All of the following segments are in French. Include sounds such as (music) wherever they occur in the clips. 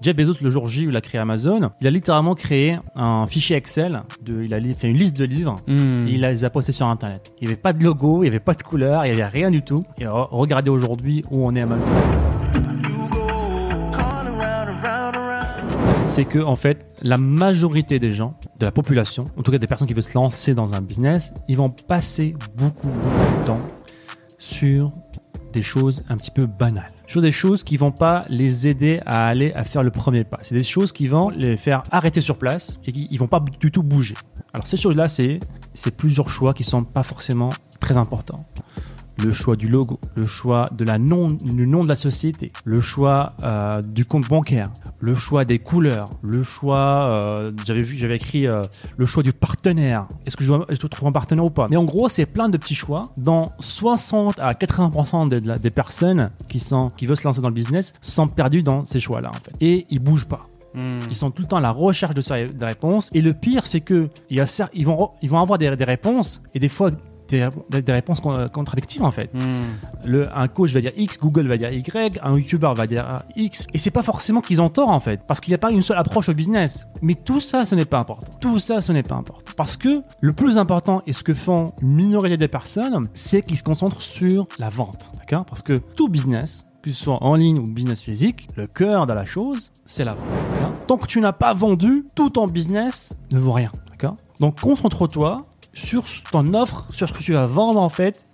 Jeff Bezos, le jour J où il a créé Amazon, il a littéralement créé un fichier Excel, de, il a fait une liste de livres et il les a postés sur Internet. Il n'y avait pas de logo, il n'y avait pas de couleur, il n'y avait rien du tout. Et re- regardez aujourd'hui où on est Amazon. C'est que, en fait, la majorité des gens, de la population, en tout cas des personnes qui veulent se lancer dans un business, ils vont passer beaucoup, beaucoup de temps sur des choses un petit peu banales. Sur des choses qui vont pas les aider à aller à faire le premier pas. C'est des choses qui vont les faire arrêter sur place et qui ils vont pas du tout bouger. Alors ces choses-là, c'est c'est plusieurs choix qui sont pas forcément très importants. Le choix du logo, le choix de la nom, du nom de la société, le choix euh, du compte bancaire, le choix des couleurs, le choix, euh, j'avais vu, j'avais écrit euh, le choix du partenaire. Est-ce que je dois, je dois trouver un partenaire ou pas? Mais en gros, c'est plein de petits choix. Dans 60 à 80% des, de la- des personnes qui sont qui veulent se lancer dans le business sont perdues dans ces choix-là en fait, et ils bougent pas. Ils sont tout le temps à la recherche de ces réponses. Et le pire, c'est que il y a ils vont ils vont avoir des, des réponses et des fois des, réponses con- contradictives en fait. Le, un coach va dire X, Google va dire Y, un YouTuber va dire X. Et c'est pas forcément qu'ils ont tort en fait, parce qu'il n'y a pas une seule approche au business. Mais tout ça, ce n'est pas important. Tout ça, ce n'est pas important. Parce que le plus important et ce que font une minorité des personnes, c'est qu'ils se concentrent sur la vente. D'accord? Parce que tout business, que ce soit en ligne ou business physique, le cœur de la chose, c'est la vente. Tant que tu n'as pas vendu, tout ton business ne vaut rien. D'accord? Donc concentre-toi sur ton offre, sur ce que tu vas vendre en fait,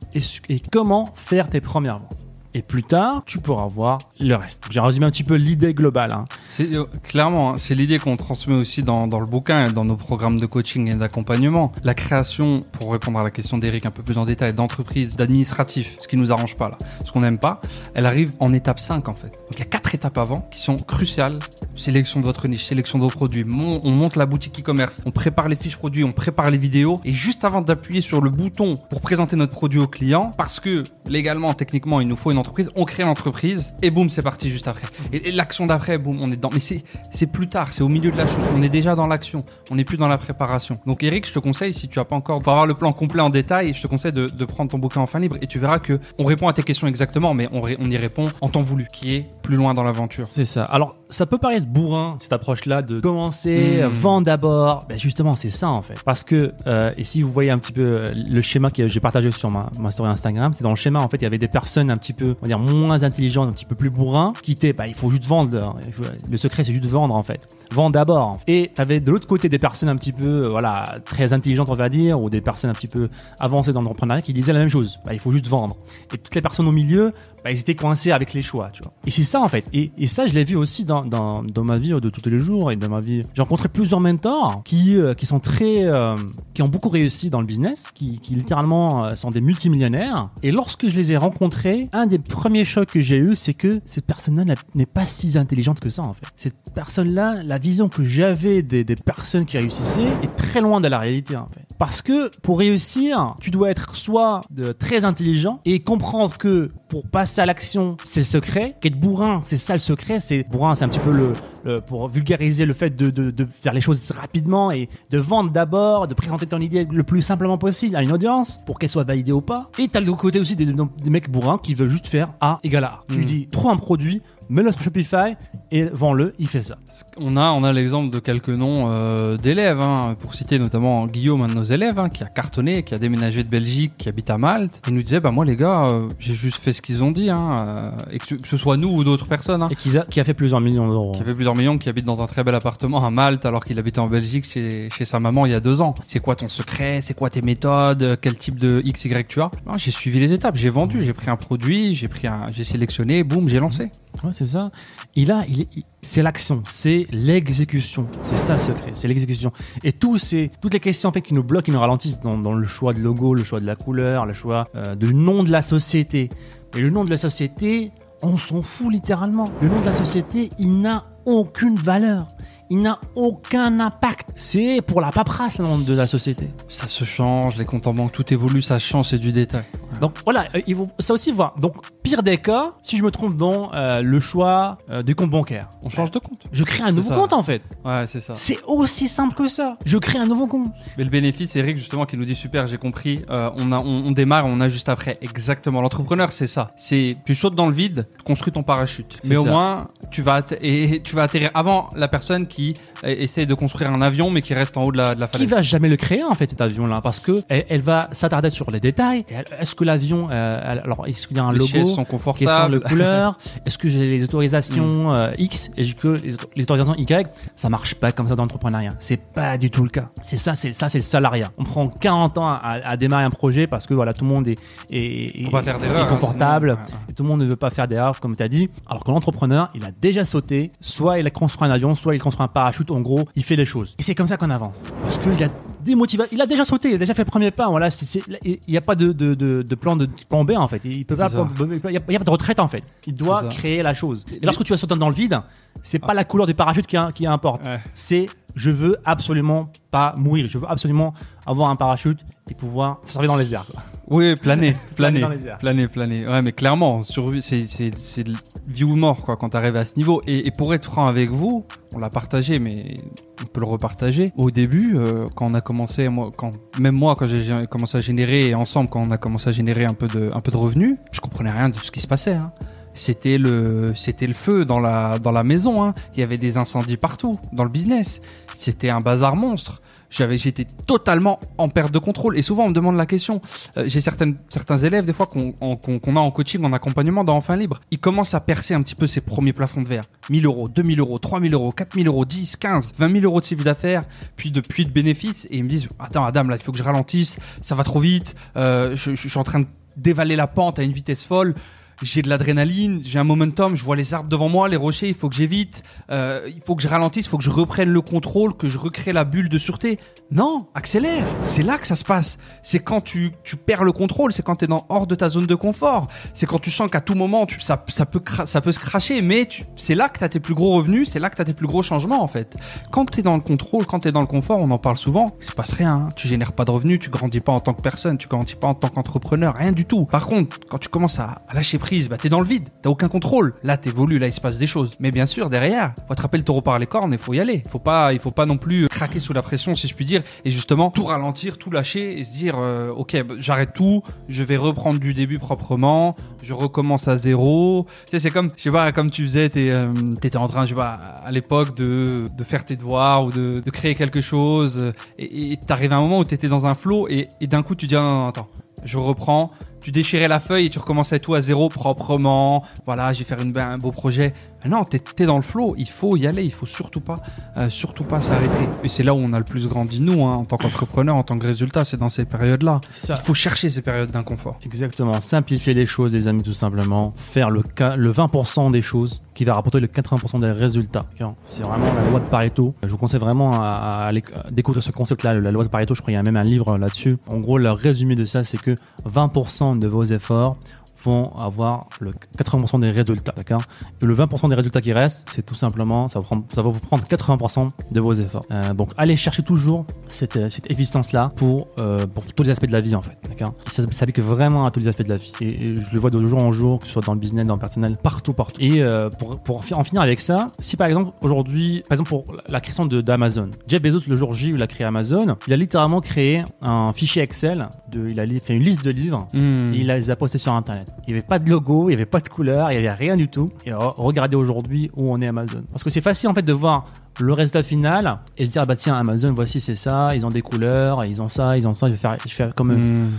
et, comment faire tes premières ventes. Et plus tard, tu pourras voir le reste. J'ai résumé un petit peu l'idée globale. hein. C'est euh, clairement, hein, c'est l'idée qu'on transmet aussi dans, dans le bouquin et dans nos programmes de coaching et d'accompagnement. La création, pour répondre à la question d'Eric un peu plus en détail, d'entreprise, d'administratif, ce qui nous arrange pas là, ce qu'on n'aime pas, elle arrive en étape 5 en fait. Donc il y a quatre étapes avant qui sont cruciales. Sélection de votre niche, sélection de vos produits, on monte la boutique e-commerce, on prépare les fiches produits, on prépare les vidéos et juste avant d'appuyer sur le bouton pour présenter notre produit au client, parce que légalement, techniquement, il nous faut une entreprise, on crée l'entreprise et boum, c'est parti juste après. Et, l'action d'après, boum, on est dedans. Mais c'est plus tard, c'est au milieu de la chose. On est déjà dans l'action, on n'est plus dans la préparation. Donc Eric, je te conseille, si tu as pas encore, pour avoir le plan complet en détail, je te conseille de, de prendre ton bouquin en fin libre et tu verras que on répond à tes questions exactement, mais on, on y répond en temps voulu, qui est plus loin dans l'aventure. C'est ça. Alors, ça peut paraître bourrin, cette approche-là, de commencer, Hmm. euh, vendre d'abord. Ben justement, c'est ça, en fait. Parce que, euh, et si vous voyez un petit peu euh, le schéma que j'ai partagé sur ma, ma story Instagram, c'est dans le schéma, en fait, il y avait des personnes un petit peu, on va dire, moins intelligentes, un petit peu plus bourrins, qui étaient, bah, il faut juste vendre. Faut- le secret, c'est juste vendre, en fait. Vendre d'abord. en fait. Et t'avais de l'autre côté des personnes un petit peu, euh, voilà, très intelligentes, on va dire, ou des personnes un petit peu avancées dans l'entrepreneuriat qui disaient la même chose. Bah, il faut juste vendre. Et toutes les personnes au milieu, bah, ils étaient coincés avec les choix, tu vois. Et c'est ça en fait. Et, et ça, je l'ai vu aussi dans, dans, dans ma vie de tous les jours et dans ma vie. J'ai rencontré plusieurs mentors qui, euh, qui sont très, euh, qui ont beaucoup réussi dans le business, qui, qui littéralement euh, sont des multimillionnaires. Et lorsque je les ai rencontrés, un des premiers chocs que j'ai eu, c'est que cette personne-là n'est pas si intelligente que ça en fait. Cette personne-là, la vision que j'avais des, des personnes qui réussissaient est très loin de la réalité en fait. Parce que pour réussir, tu dois être soit très intelligent et comprendre que pour passer à l'action, c'est le secret. Qu'être bourrin, c'est ça le secret. C'est bourrin, c'est un petit peu le, le- pour vulgariser le fait de, de, de faire les choses rapidement et de vendre d'abord, de présenter ton idée le plus simplement possible à une audience pour qu'elle soit validée ou pas. Et t'as le côté aussi des, des mecs bourrins qui veulent juste faire A égale A. Tu lui Mm. dis, trouve un produit, mets-le sur Shopify et vends-le, il fait ça. On a, on a l'exemple de quelques noms euh, d'élèves, hein, pour citer notamment Guillaume, un de nos élèves, hein, qui a cartonné, qui a déménagé de Belgique, qui habite à Malte. Il nous disait, bah moi les gars, euh, j'ai juste fait ce qu'ils ont dit, hein, euh, et que, ce- soit nous ou d'autres personnes, hein, Et qui a, qui a fait plusieurs millions d'euros. qui avait plusieurs millions, qui habite dans un très bel appartement à Malte, alors qu'il habitait en Belgique chez, chez sa maman il y a deux ans. C'est quoi ton secret? C'est quoi tes méthodes? Quel type de X, Y tu as? Non, J'ai suivi les étapes, j'ai vendu, j'ai pris un produit, j'ai pris un, j'ai sélectionné, boum, j'ai lancé. Ouais, c'est ça. Il est- il- c'est l'action, c'est l'exécution. C'est ça le secret, c'est l'exécution. Et toutes les questions qui nous bloquent, qui nous ralentissent dans, le choix de logo, le choix de la couleur, le choix euh, du nom de la société. Et le nom de la société, on s'en fout littéralement. Le nom de la société, il n'a aucune valeur. Il n'a aucun impact. C'est pour la paperasse là, de la société. Ça se change, les comptes en banque, tout évolue, ça change, c'est du détail. Donc voilà, euh, il faut ça aussi voir. Donc pire des cas, si je me trompe dans euh, le choix euh, du compte bancaire, On change de compte. je crée un C'est nouveau ça. compte en fait. Ouais, c'est ça. C'est aussi simple que ça. Je crée un nouveau compte. Mais le bénéfice, Eric, justement, qui nous dit super, j'ai compris. euh, on, a, on, on démarre, on a juste après. Exactement. L'entrepreneur, c'est ça. C'est tu sautes dans le vide, tu construis ton parachute. C'est Mais au ça. moins, tu vas et tu vas atterrir avant la personne qui essaie de construire un avion, mais qui reste en haut de la, de la Qui falaise. va jamais le créer en fait cet avion-là parce que elle, elle va s'attarder sur les détails. Est-ce que l'avion, euh, alors est-ce qu'il y a un Les logo sont sont confortables. les couleurs (laughs) Est-ce que j'ai les autorisations euh, X? Et que les, les autorisations Y? Ça marche pas comme ça dans l'entrepreneuriat. C'est pas du tout le cas. C'est ça, c'est ça, c'est le salariat. On prend 40 ans à, à démarrer un projet parce que voilà, tout le monde est, est, Faut pas faire est- est hein, confortable. sinon, ouais, ouais. Et tout le monde ne veut pas faire d'erreurs, comme tu as dit. Alors que l'entrepreneur, il a déjà sauté. Soit il a construit un avion, soit il construit un parachute. En gros, il fait les choses. Et c'est comme ça qu'on avance. Parce qu'il a des motivations. Il a déjà sauté, il a déjà fait le premier pas. Voilà, c'est- c'est- il n'y a pas de, de, de, de plan, de plan B en fait. Il peut pas, C'est ça. il n'y a, il y a pas de retraite en fait. Il doit C'est ça. créer la chose. Et lorsque tu vas sauter dans le vide, c'est pas la couleur du parachute qui, qui importe. Ouais. C'est je veux absolument pas mourir. Je veux absolument avoir un parachute et pouvoir servir dans les airs. quoi. Oui, planer, (laughs) Planer planer, dans les airs. planer, planer. Ouais, mais clairement, survie, c'est, c'est, c'est de vie ou mort, quoi, quand t'arrives à ce niveau. Et, et pour être franc avec vous, on l'a partagé, mais on peut le repartager. Au début, euh, quand on a commencé, moi, quand, même moi, quand j'ai commencé à générer, et ensemble, quand on a commencé à générer un peu de, un peu de revenus, je comprenais rien de ce qui se passait, hein. C'était le, c'était le feu dans la, dans la maison, hein. Il y avait des incendies partout, dans le business. C'était un bazar monstre. J'avais, j'étais totalement en perte de contrôle. Et souvent, on me demande la question. Euh, j'ai certains élèves, des fois, qu'on, a en coaching, en accompagnement dans Enfin Libre. Ils commencent à percer un petit peu ces premiers plafonds de verre. 1000 euros, 2000 euros, 3000 euros, 4000 euros, 10, 15, 20 000 euros de chiffre d'affaires, puis de, puis de bénéfices. Et ils me disent, attends, Adam, là, il faut que je ralentisse. Ça va trop vite. Euh, je suis en train de dévaler la pente à une vitesse folle. J'ai de l'adrénaline, j'ai un momentum, je vois les arbres devant moi, les rochers, il faut que j'évite, euh, il faut que je ralentisse, il faut que je reprenne le contrôle, que je recrée la bulle de sûreté. Non, accélère. C'est là que ça se passe. C'est quand tu, tu perds le contrôle, c'est quand tu es dans, hors de ta zone de confort. C'est quand tu sens qu'à tout moment, ça, ça, peut ça peut se cracher, mais c'est là que tu as tes plus gros revenus, c'est là que tu as tes plus gros changements en fait. Quand tu es dans le contrôle, quand tu es dans le confort, on en parle souvent, il se passe rien. hein. Tu génères pas de revenus, tu grandis pas en tant que personne, tu grandis pas en tant qu'entrepreneur, rien du tout. Par contre, quand tu commences à, à lâcher bah, tu es dans le vide, t'as aucun contrôle. Là, tu évolues, là, il se passe des choses. Mais bien sûr, derrière, faut attraper le taureau par les cornes et faut y aller. Faut pas, il faut pas non plus craquer sous la pression, si je puis dire, et justement tout ralentir, tout lâcher et se dire, euh, ok, bah, j'arrête tout, je vais reprendre du début proprement, je recommence à zéro. Tu sais, c'est comme, je sais pas, comme tu faisais, t'es, euh, t'étais en train, je sais pas, à l'époque de, faire tes devoirs ou de, créer quelque chose, euh, et t'arrives à un moment où t'étais dans un flow et, d'un coup tu dis, non, non, attends, je reprends. Tu déchirais la feuille et tu recommençais tout à zéro proprement. Voilà, je vais faire une, un beau projet. Ah non, t'es t'es dans le flow. Il faut y aller. Il faut surtout pas, euh, surtout pas s'arrêter. Et c'est là où on a le plus grandi nous, hein, en tant qu'entrepreneur, en tant que résultat. C'est dans ces périodes-là. Il faut chercher ces périodes d'inconfort. Exactement. Simplifier les choses, les amis, tout simplement. Faire le, ca- le 20% des choses qui va rapporter le 80% des résultats. C'est vraiment la loi de Pareto. Je vous conseille vraiment à, à aller- à découvrir ce concept-là, la loi de Pareto. Je crois qu'il y a même un livre là-dessus. En gros, le résumé de ça, c'est que 20% de vos efforts vont avoir le 80% des résultats, d'accord? Le 20% des résultats qui restent, c'est tout simplement, ça va, vous prendre 80% de vos efforts. Euh, donc, allez chercher toujours cette, euh, cette efficience-là euh, pour tous les aspects de la vie, en fait, d'accord Ça s'applique vraiment à tous les aspects de la vie. Et, et je le vois de jour en jour, que ce soit dans le business, dans le personnel, partout, partout. Et euh, pour, en finir avec ça, si par exemple, aujourd'hui, par exemple, pour la création d'Amazon, Jeff Bezos, le jour J où il a créé Amazon, il a littéralement créé un fichier Excel, de, il a fait une liste de livres Hmm. et il les a postés sur Internet. Il n'y avait pas de logo, il n'y avait pas de couleur, il n'y avait rien du tout. Et re- regardez aujourd'hui où on est Amazon. Parce que c'est facile en fait de voir le résultat final et se dire ah bah tiens Amazon voici c'est ça, ils ont des couleurs, ils ont ça, ils ont ça, je vais faire, je vais faire comme. Hmm.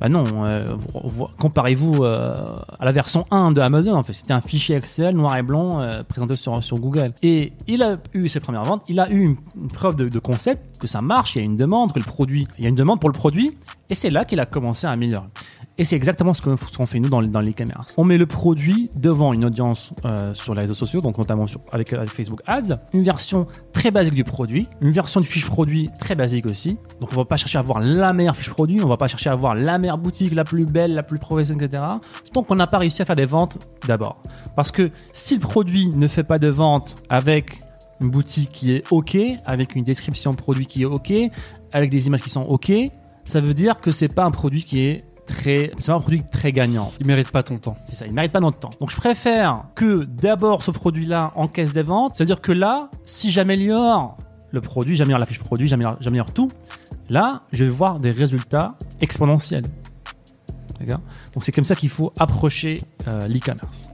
Bah non, euh, vous- vous- comparez-vous euh, à la version 1 de Amazon en fait. C'était un fichier Excel noir et blanc euh, présenté sur, sur Google. Et il a eu ses premières ventes, il a eu une, une preuve de, de concept, que ça marche, il y a une demande, que le produit, il y a une demande pour le produit. Et c'est là qu'il a commencé à améliorer. Et c'est exactement ce qu'on fait nous dans, les- l'e-commerce. On met le produit devant une audience euh, sur les réseaux sociaux, donc notamment sur, avec, Facebook Ads, une version très basique du produit, une version du fiche produit très basique aussi. Donc on va pas chercher à avoir la meilleure fiche produit, on va pas chercher à avoir la meilleure boutique, la plus belle, la plus professionnelle, etc. Tant qu'on n'a pas réussi à faire des ventes d'abord. Parce que si le produit ne fait pas de vente avec une boutique qui est OK, avec une description produit qui est OK, avec des images qui sont OK, ça veut dire que c'est pas un produit qui est très, c'est pas un produit très gagnant. Il mérite pas ton temps. C'est ça, il ne mérite pas notre temps. Donc je préfère que d'abord ce produit-là en caisse des ventes, c'est-à-dire que là, si j'améliore le produit, j'améliore la fiche produit, j'améliore, tout, là, je vais voir des résultats exponentiels. D'accord? Donc c'est comme ça qu'il faut approcher euh, l'e-commerce.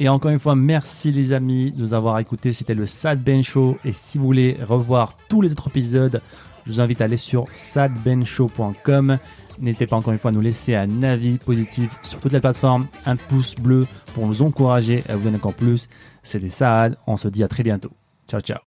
Et encore une fois, merci les amis de nous avoir écoutés. C'était le Sad Ben Show. Et si vous voulez revoir tous les autres épisodes, je vous invite à aller sur sadbenshow.com. N'hésitez pas encore une fois à nous laisser un avis positif sur toutes les plateformes, un pouce bleu pour nous encourager à vous donner encore plus. C'était Saad. On se dit à très bientôt. Ciao, ciao.